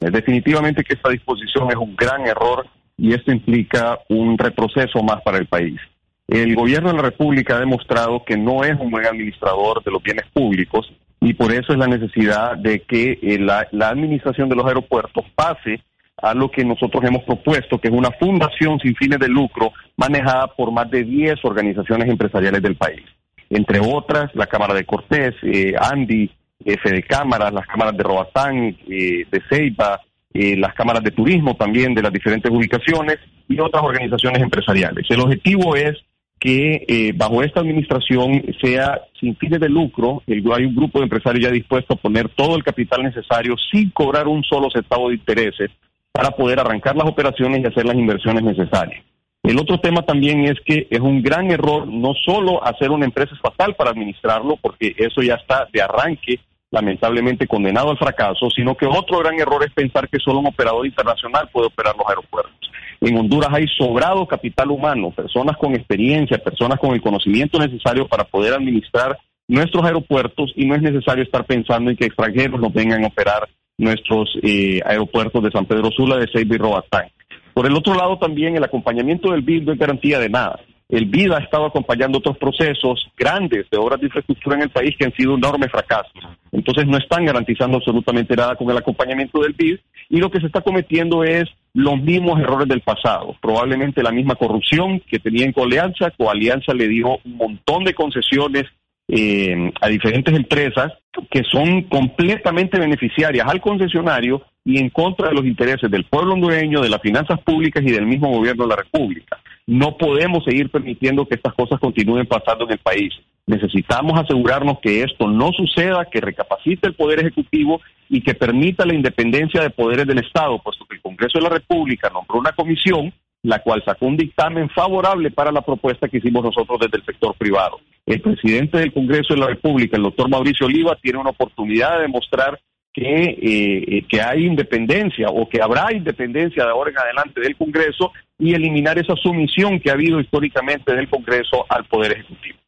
Definitivamente que esta disposición es un gran error y esto implica un retroceso más para el país. El gobierno de la República ha demostrado que no es un buen administrador de los bienes públicos y por eso es la necesidad de que eh, la, administración de los aeropuertos pase a lo que nosotros hemos propuesto, que es una fundación sin fines de lucro manejada por más de 10 organizaciones empresariales del país. Entre otras, la Cámara de Cortés, eh, Andy, de Cámaras, las cámaras de Robatán, eh, de Ceiba, eh, las cámaras de turismo también de las diferentes ubicaciones y otras organizaciones empresariales. El objetivo es que eh, bajo esta administración sea sin fines de lucro, hay un grupo de empresarios ya dispuesto a poner todo el capital necesario sin cobrar un solo centavo de intereses para poder arrancar las operaciones y hacer las inversiones necesarias. El otro tema también es que es un gran error no solo hacer una empresa estatal para administrarlo, porque eso ya está de arranque lamentablemente condenado al fracaso, sino que otro gran error es pensar que solo un operador internacional puede operar los aeropuertos. En Honduras hay sobrado capital humano, personas con experiencia, personas con el conocimiento necesario para poder administrar nuestros aeropuertos y no es necesario estar pensando en que extranjeros nos vengan a operar nuestros eh, aeropuertos de San Pedro Sula, de Ceiba y Roatán. Por el otro lado, también el acompañamiento del BID no es garantía de nada. El BID ha estado acompañando otros procesos grandes de obras de infraestructura en el país que han sido un enorme fracaso. Entonces no están garantizando absolutamente nada con el acompañamiento del BID y lo que se está cometiendo es los mismos errores del pasado. Probablemente la misma corrupción que tenían con Alianza. Alianza le dio un montón de concesiones eh, a diferentes empresas que son completamente beneficiarias al concesionario y en contra de los intereses del pueblo hondureño, de las finanzas públicas y del mismo gobierno de la República. No podemos seguir permitiendo que estas cosas continúen pasando en el país. Necesitamos asegurarnos que esto no suceda, que recapacite el Poder Ejecutivo y que permita la independencia de poderes del Estado, puesto que el Congreso de la República nombró una comisión la cual sacó un dictamen favorable para la propuesta que hicimos nosotros desde el sector privado. El presidente del Congreso de la República, el doctor Mauricio Oliva, tiene una oportunidad de demostrar que, eh, que hay independencia o que habrá independencia de ahora en adelante del Congreso y eliminar esa sumisión que ha habido históricamente del Congreso al Poder Ejecutivo.